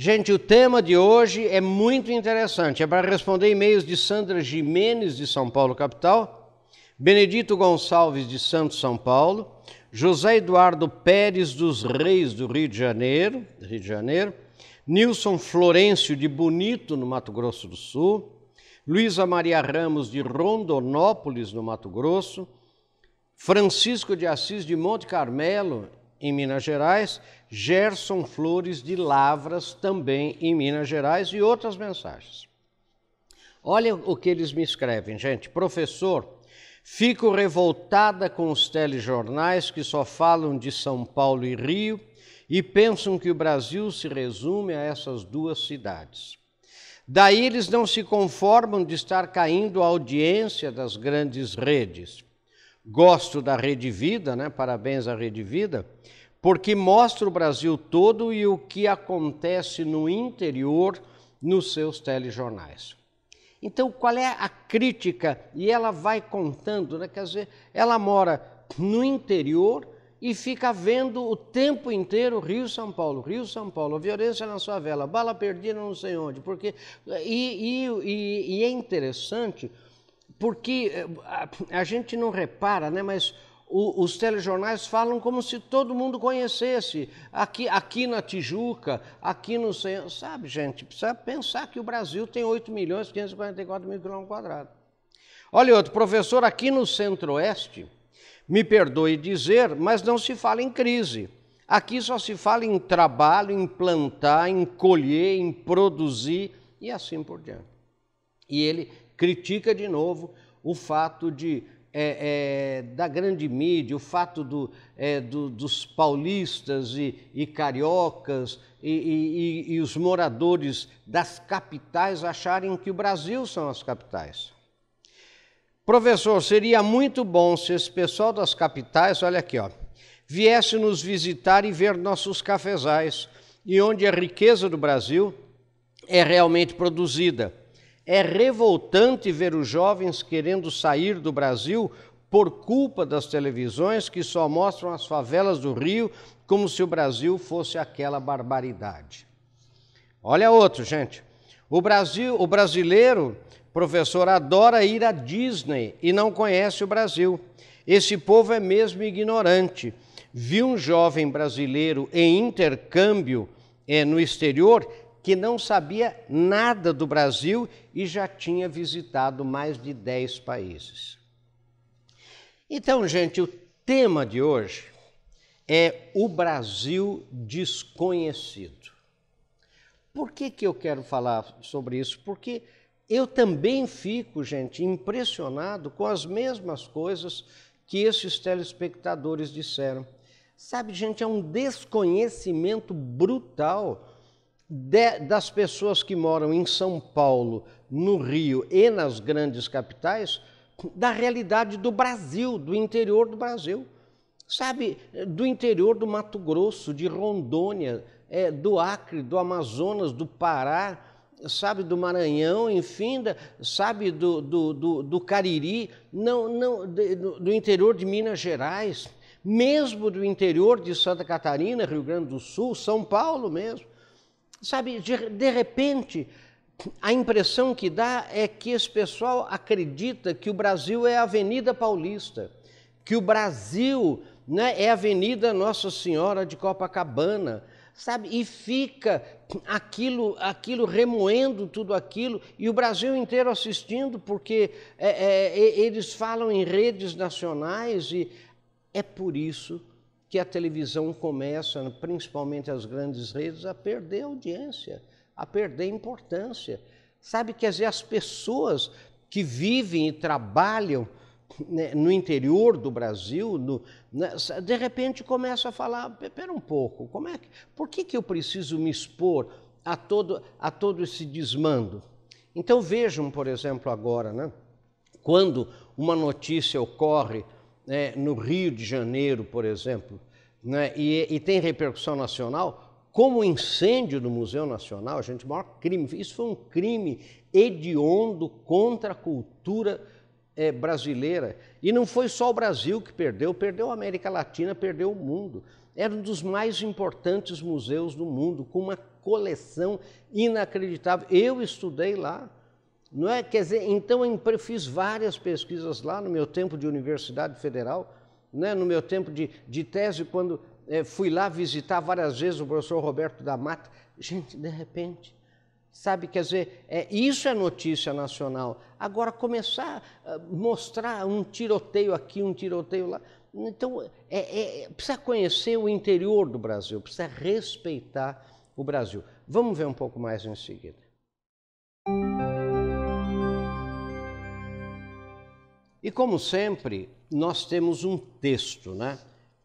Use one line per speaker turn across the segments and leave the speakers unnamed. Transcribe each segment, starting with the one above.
Gente, o tema de hoje é muito interessante. É para responder e-mails de Sandra Jimenez, de São Paulo, capital, Benedito Gonçalves, de Santos, São Paulo, José Eduardo Pérez dos Reis, do Rio de Janeiro, Rio de Janeiro, Nilson Florencio, de Bonito, no Mato Grosso do Sul, Luísa Maria Ramos, de Rondonópolis, no Mato Grosso, Francisco de Assis, de Monte Carmelo, em Minas Gerais, Gerson Flores de Lavras, também em Minas Gerais, e outras mensagens. Olha o que eles me escrevem, gente. Professor, fico revoltada com os telejornais que só falam de São Paulo e Rio e pensam que o Brasil se resume a essas duas cidades. Daí eles não se conformam de estar caindo a audiência das grandes redes. Gosto da Rede Vida, né? Parabéns à Rede Vida porque mostra o Brasil todo e o que acontece no interior nos seus telejornais. Então, qual é a crítica? E ela vai contando, né? quer dizer, ela mora no interior e fica vendo o tempo inteiro Rio São Paulo, Rio São Paulo, violência na sua vela, bala perdida não sei onde, porque e, e, e é interessante porque eh, a, gente não repara, né? Mas o, os telejornais falam como se todo mundo conhecesse. Aqui, aqui na Tijuca, aqui no centro. Sabe, gente, precisa pensar que o Brasil tem 8 milhões e 544 mil quilômetros quadrados. Olha outro, professor, aqui no Centro-Oeste, me perdoe dizer, mas não se fala em crise. Aqui só se fala em trabalho, em plantar, em colher, em produzir e assim por diante. E ele critica de novo o fato de é, é, da grande mídia, o fato do, é, do, dos paulistas e, e cariocas e, e, e, os moradores das capitais acharem que o Brasil são as capitais. Professor, seria muito bom se esse pessoal das capitais, olha aqui, ó, viesse nos visitar e ver nossos cafezais e onde a riqueza do Brasil é realmente produzida é revoltante ver os jovens querendo sair do Brasil por culpa das televisões que só mostram as favelas do Rio como se o Brasil fosse aquela barbaridade. Olha outro, gente. O Brasil, o brasileiro, professor, adora ir à Disney e não conhece o Brasil. Esse povo é mesmo ignorante. Vi um jovem brasileiro em intercâmbio é, no exterior que não sabia nada do Brasil e já tinha visitado mais de 10 países. Então, gente, o tema de hoje é o Brasil desconhecido. Por que, que eu quero falar sobre isso? Porque eu também fico, gente, impressionado com as mesmas coisas que esses telespectadores disseram. Sabe, gente, é um desconhecimento brutal de, das pessoas que moram em São Paulo, no Rio e nas grandes capitais, da realidade do Brasil, do interior do Brasil. Sabe, do interior do Mato Grosso, de Rondônia, é, do Acre, do Amazonas, do Pará, sabe, do Maranhão, enfim, da, sabe, do, do, do, do, Cariri, não, não, de, do, do interior de Minas Gerais, mesmo do interior de Santa Catarina, Rio Grande do Sul, São Paulo mesmo. Sabe, de, de repente, a impressão que dá é que esse pessoal acredita que o Brasil é a Avenida Paulista, que o Brasil né, é a Avenida Nossa Senhora de Copacabana, sabe? E fica aquilo, aquilo remoendo tudo aquilo e o Brasil inteiro assistindo, porque é, é, eles falam em redes nacionais e é por isso que a televisão começa, principalmente as grandes redes, a perder audiência, a perder importância. Sabe, quer dizer, as pessoas que vivem e trabalham né, no interior do Brasil, no, né, de repente começam a falar, espera um pouco, como é que, por que, que eu preciso me expor a todo, a todo esse desmando? Então vejam, por exemplo, agora, né, quando uma notícia ocorre né, no Rio de Janeiro, por exemplo, né, e, e, tem repercussão nacional, como o incêndio do Museu Nacional, gente, o maior crime, isso foi um crime hediondo contra a cultura é, brasileira. E não foi só o Brasil que perdeu, perdeu a América Latina, perdeu o mundo. era um dos mais importantes museus do mundo, com uma coleção inacreditável. Eu estudei lá. Não é? Quer dizer, então eu fiz várias pesquisas lá no meu tempo de Universidade Federal, né? no meu tempo de, de tese, quando é, fui lá visitar várias vezes o professor Roberto da Mata. Gente, de repente, sabe, quer dizer, é, isso é notícia nacional. Agora, começar a mostrar um tiroteio aqui, um tiroteio lá. Então, é, é, precisa conhecer o interior do Brasil, precisa respeitar o Brasil. Vamos ver um pouco mais em seguida. E como sempre, nós temos um texto, né?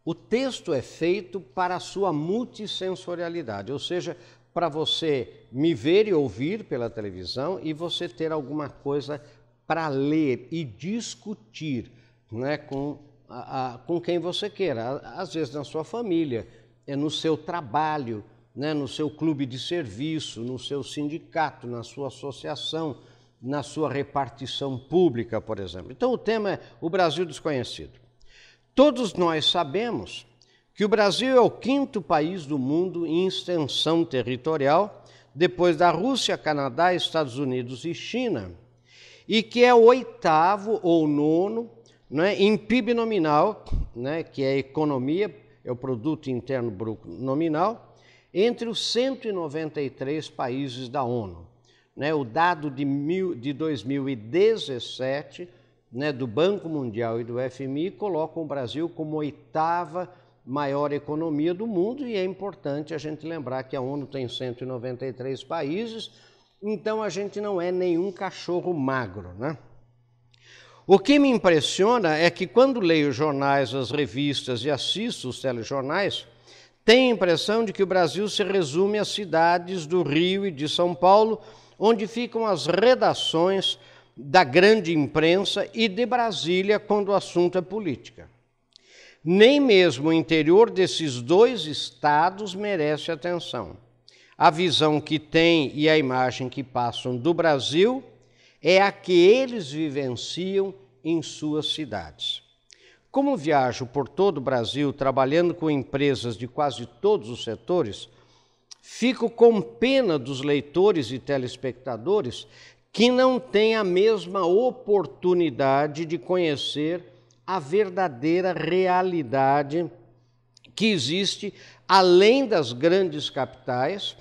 O texto é feito para a sua multissensorialidade, ou seja, para você me ver e ouvir pela televisão e você ter alguma coisa para ler e discutir né, com a, a, com quem você queira, às vezes na sua família, é no seu trabalho, né, no seu clube de serviço, no seu sindicato, na sua associação, na sua repartição pública, por exemplo. Então o tema é o Brasil desconhecido. Todos nós sabemos que o Brasil é o quinto país do mundo em extensão territorial, depois da Rússia, Canadá, Estados Unidos e China, e que é o oitavo ou nono né, em PIB nominal, né, que é a economia, é o produto interno bruto nominal, entre os 193 países da ONU. Né, o dado de, mil, de 2017 né, do Banco Mundial e do FMI coloca o Brasil como oitava maior economia do mundo e é importante a gente lembrar que a ONU tem 193 países, então a gente não é nenhum cachorro magro, né? O que me impressiona é que quando leio jornais, as revistas e assisto os telejornais, tenho a impressão de que o Brasil se resume às cidades do Rio e de São Paulo, onde ficam as redações da grande imprensa e de Brasília quando o assunto é política. Nem mesmo o interior desses dois estados merece atenção. A visão que tem e a imagem que passam do Brasil é a que eles vivenciam em suas cidades. Como viajo por todo o Brasil trabalhando com empresas de quase todos os setores, fico com pena dos leitores e telespectadores que não têm a mesma oportunidade de conhecer a verdadeira realidade que existe além das grandes capitais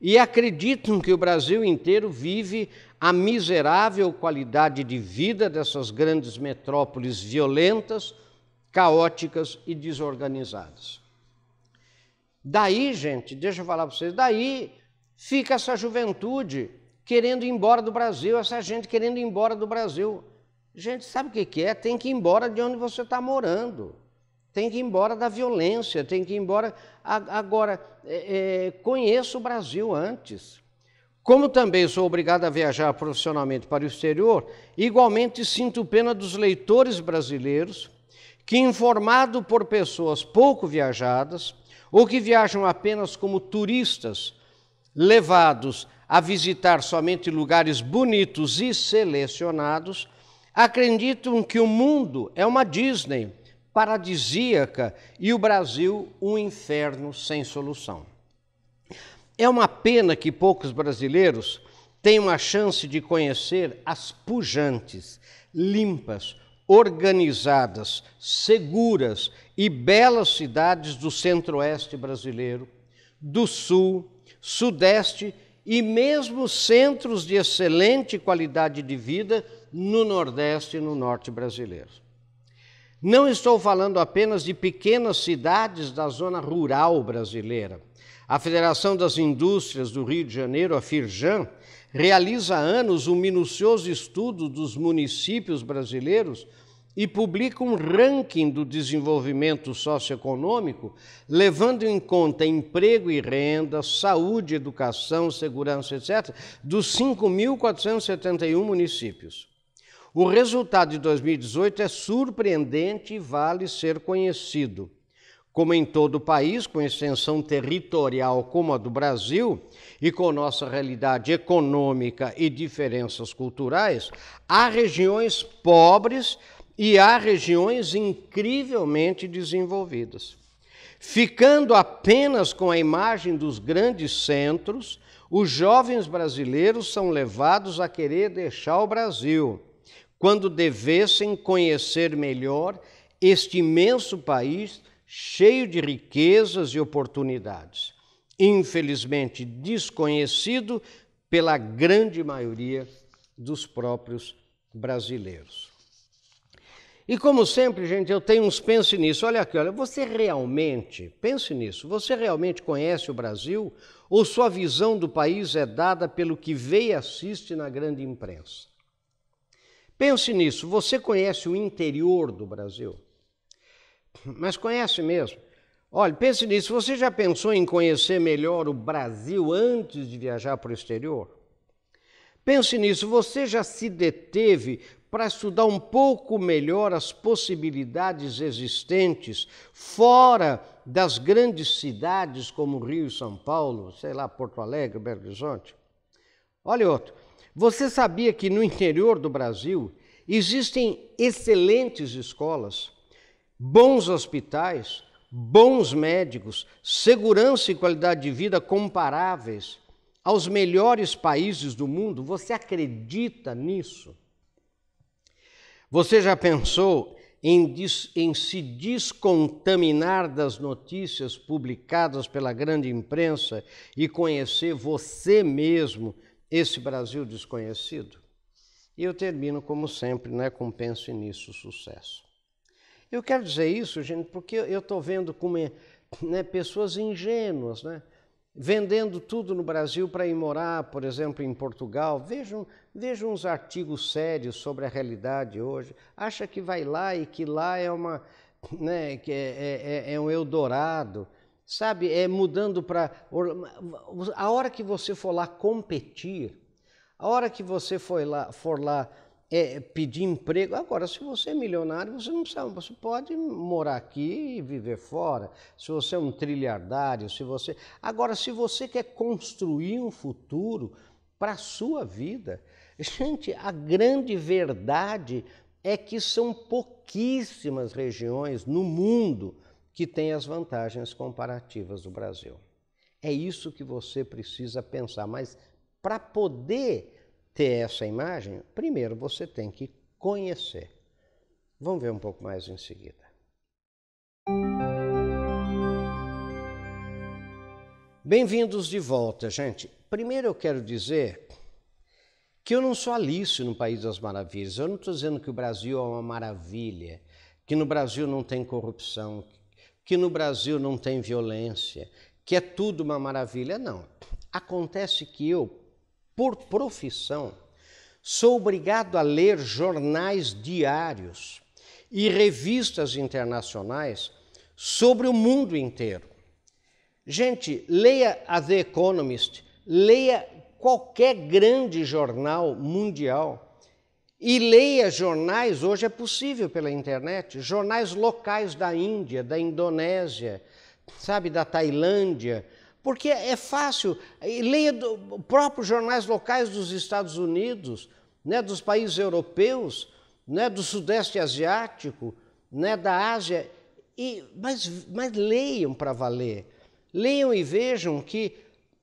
e acreditam que o Brasil inteiro vive a miserável qualidade de vida dessas grandes metrópoles violentas, caóticas e desorganizadas. Daí, gente, deixa eu falar para vocês, daí fica essa juventude querendo ir embora do Brasil, essa gente querendo ir embora do Brasil. Gente, sabe o que é? Tem que ir embora de onde você está morando. Tem que ir embora da violência, tem que ir embora. Agora, é, é, conheça o Brasil antes. Como também sou obrigado a viajar profissionalmente para o exterior, igualmente sinto pena dos leitores brasileiros que, informado por pessoas pouco viajadas ou que viajam apenas como turistas, levados a visitar somente lugares bonitos e selecionados, acreditam que o mundo é uma Disney paradisíaca e o Brasil um inferno sem solução. É uma pena que poucos brasileiros tenham a chance de conhecer as pujantes, limpas, organizadas, seguras e belas cidades do centro-oeste brasileiro, do sul, sudeste e mesmo centros de excelente qualidade de vida no nordeste e no norte brasileiro. Não estou falando apenas de pequenas cidades da zona rural brasileira. A Federação das Indústrias do Rio de Janeiro, a FIRJAN, realiza há anos um minucioso estudo dos municípios brasileiros e publica um ranking do desenvolvimento socioeconômico, levando em conta emprego e renda, saúde, educação, segurança, etc., dos 5.471 municípios. O resultado de 2018 é surpreendente e vale ser conhecido. Como em todo o país, com extensão territorial como a do Brasil, e com nossa realidade econômica e diferenças culturais, há regiões pobres e há regiões incrivelmente desenvolvidas. Ficando apenas com a imagem dos grandes centros, os jovens brasileiros são levados a querer deixar o Brasil, quando devessem conhecer melhor este imenso país cheio de riquezas e oportunidades, infelizmente desconhecido pela grande maioria dos próprios brasileiros. E como sempre, gente, eu tenho uns pense nisso. Olha aqui, olha, você realmente, pense nisso, você realmente conhece o Brasil ou sua visão do país é dada pelo que vê e assiste na grande imprensa? Pense nisso, você conhece o interior do Brasil? Mas conhece mesmo? Olha, pense nisso, você já pensou em conhecer melhor o Brasil antes de viajar para o exterior? Pense nisso, você já se deteve para estudar um pouco melhor as possibilidades existentes fora das grandes cidades como Rio e São Paulo, sei lá, Porto Alegre, Belo Horizonte? Olha outro. Você sabia que no interior do Brasil existem excelentes escolas, bons hospitais, bons médicos, segurança e qualidade de vida comparáveis aos melhores países do mundo? Você acredita nisso? Você já pensou em, em, se descontaminar das notícias publicadas pela grande imprensa e conhecer você mesmo esse Brasil desconhecido? E eu termino, como sempre, né, com Pense Nisso, sucesso. Eu quero dizer isso, gente, porque eu estou vendo como é, né, pessoas ingênuas, né? vendendo tudo no Brasil para ir morar, por exemplo, em Portugal. Vejam, vejam uns artigos sérios sobre a realidade hoje. Acha que vai lá e que lá é uma, né, que é, é, é, é um Eldorado. Sabe, é mudando para. A hora que você for lá competir, a hora que você for lá, for lá é, pedir emprego. Agora, se você é milionário, você não precisa, você pode morar aqui e viver fora. Se você é um trilhardário, se você. Agora, se você quer construir um futuro para a sua vida, gente, a grande verdade é que são pouquíssimas regiões no mundo que têm as vantagens comparativas do Brasil. É isso que você precisa pensar, mas para poder ter essa imagem, primeiro você tem que conhecer. Vamos ver um pouco mais em seguida. Bem-vindos de volta, gente. Primeiro eu quero dizer que eu não sou Alice no País das Maravilhas. Eu não estou dizendo que o Brasil é uma maravilha, que no Brasil não tem corrupção, que no Brasil não tem violência, que é tudo uma maravilha. Não. Acontece que eu, por profissão, sou obrigado a ler jornais diários e revistas internacionais sobre o mundo inteiro. Gente, leia a The Economist, leia qualquer grande jornal mundial e leia jornais, hoje é possível pela internet, jornais locais da Índia, da Indonésia, sabe, da Tailândia, porque é fácil. Leia do, próprios jornais locais dos Estados Unidos, né, dos países europeus, né, do Sudeste Asiático, né, da Ásia, e, mas, mas leiam para valer. Leiam e vejam que,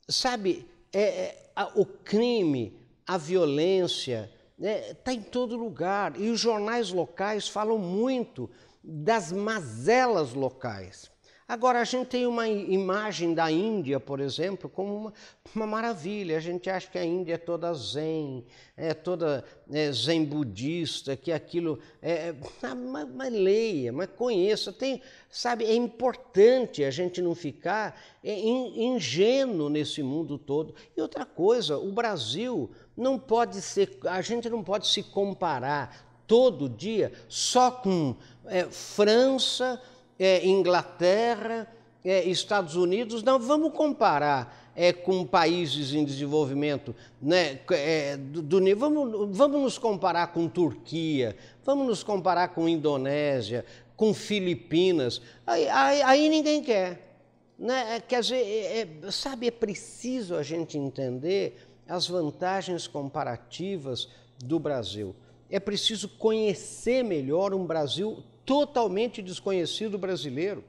sabe, é, é, a, o crime, a violência, está né, tá em todo lugar. E os jornais locais falam muito das mazelas locais. Agora, a gente tem uma imagem da Índia, por exemplo, como uma, uma maravilha. A gente acha que a Índia é toda zen, é toda é, zen budista, que aquilo. É, é ah, mas, mas, leia, mas conheça. Tem, sabe, é importante a gente não ficar é, ingênuo nesse mundo todo. E outra coisa, o Brasil não pode ser. A gente não pode se comparar todo dia só com é, França é, Inglaterra, é, Estados Unidos, não, vamos comparar é, com países em desenvolvimento né, é, do, do vamos, vamos nos comparar com Turquia, vamos nos comparar com Indonésia, com Filipinas, aí, aí, aí ninguém quer. Né? É, quer dizer, é, é, sabe, é preciso a gente entender as vantagens comparativas do Brasil. É preciso conhecer melhor um Brasil totalmente desconhecido brasileiro.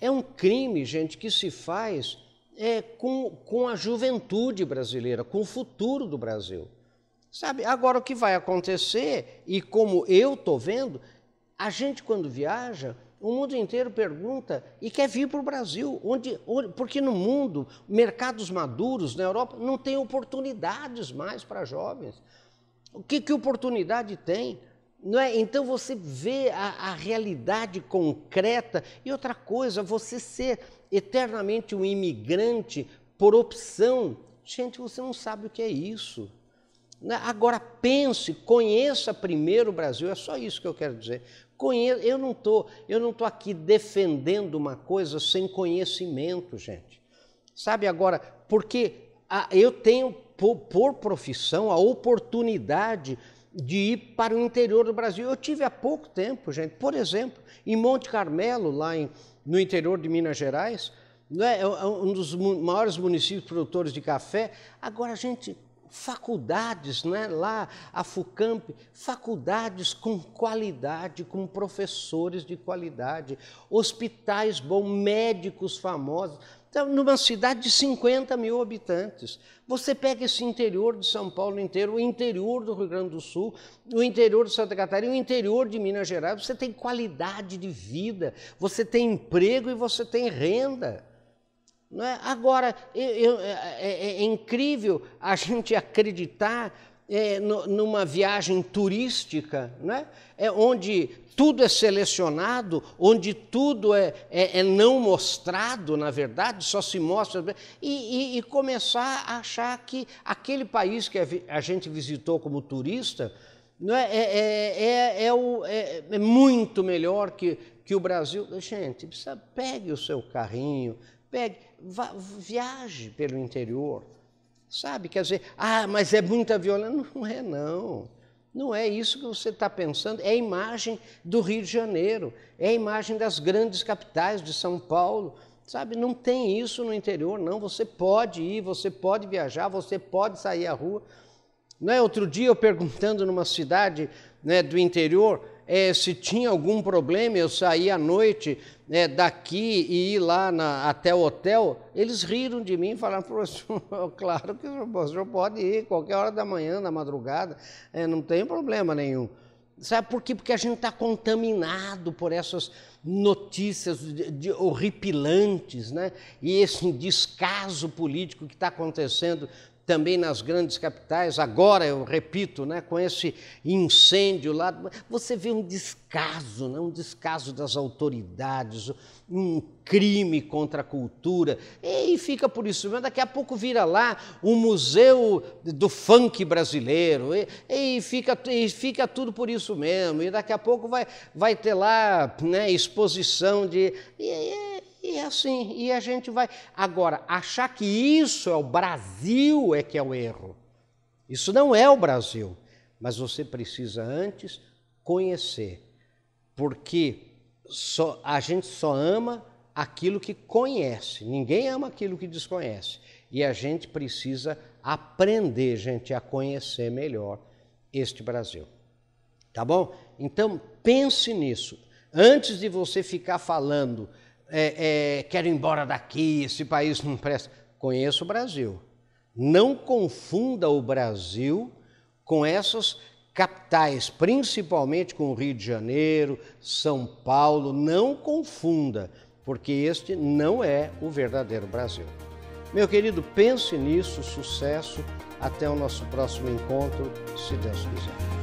é um crime, gente, que se faz é, com, com a juventude brasileira, com o futuro do Brasil. Sabe, agora o que vai acontecer, e como eu estou vendo, a gente quando viaja, o mundo inteiro pergunta e quer vir para o Brasil, onde, onde, porque no mundo, mercados maduros, na Europa, não tem oportunidades mais para jovens. O que, que oportunidade tem? Não é? Então você vê a, a realidade concreta. E outra coisa, você ser eternamente um imigrante por opção. Gente, você não sabe o que é isso. Né? Agora pense, conheça primeiro o Brasil, é só isso que eu quero dizer. Conheça, eu não tô, eu não tô aqui defendendo uma coisa sem conhecimento, gente. Sabe agora, porque a, eu tenho por, por profissão a oportunidade de ir para o interior do Brasil. Eu tive há pouco tempo, gente, por exemplo, em Monte Carmelo, lá em, no interior de Minas Gerais, é? é um dos maiores municípios produtores de café. Agora, gente faculdades, né? lá a FUCAMP, faculdades com qualidade, com professores de qualidade, hospitais bons, médicos famosos. Então, numa cidade de 50 mil habitantes, você pega esse interior de São Paulo inteiro, o interior do Rio Grande do Sul, o interior de Santa Catarina, o interior de Minas Gerais, você tem qualidade de vida, você tem emprego e você tem renda. Não é? Agora, eu, eu, é, é, é, incrível a gente acreditar é, no, numa viagem turística, não é? é? onde tudo é selecionado, onde tudo é, é, é não mostrado, na verdade, só se mostra, e, e, e, começar a achar que aquele país que a gente visitou como turista não é, é, é, o, é, muito melhor que, que o Brasil. Gente, precisa, pegue o seu carrinho, Pegue, vá, viaje pelo interior. Sabe? Quer dizer, ah, mas é muita violência. Não é, não. Não é isso que você está pensando. É a imagem do Rio de Janeiro, é a imagem das grandes capitais de São Paulo. Sabe, não tem isso no interior, não. Você pode ir, você pode viajar, você pode sair à rua. Não é? Outro dia eu perguntando numa cidade né, do interior, é, se tinha algum problema, eu sair à noite é, daqui e ir lá na, até o hotel, eles riram de mim e falaram, professor, claro que o senhor pode ir qualquer hora da manhã, da madrugada, é, não tem problema nenhum. Sabe por quê? Porque a gente está contaminado por essas notícias de, de, horripilantes, né? E esse descaso político que está acontecendo também nas grandes capitais, agora eu repito, né, com esse incêndio lá, você vê um descaso, né, um descaso das autoridades, um crime contra a cultura, e fica por isso mesmo. Daqui a pouco vira lá o museu do funk brasileiro, e, e, fica, e fica tudo por isso mesmo, e daqui a pouco vai, vai ter lá né, exposição de. E é assim, e a gente vai. Agora, achar que isso é o Brasil é que é o erro. Isso não é o Brasil. Mas você precisa antes conhecer. Porque só, a gente só ama aquilo que conhece. Ninguém ama aquilo que desconhece. E a gente precisa aprender, gente, a conhecer melhor este Brasil. Tá bom? Então, pense nisso. Antes de você ficar falando é, é, quero ir embora daqui, esse país não presta. Conheço o Brasil. Não confunda o Brasil com essas capitais, principalmente com o Rio de Janeiro, São Paulo. Não confunda, porque este não é o verdadeiro Brasil. Meu querido, pense nisso, sucesso. Até o nosso próximo encontro, se Deus quiser.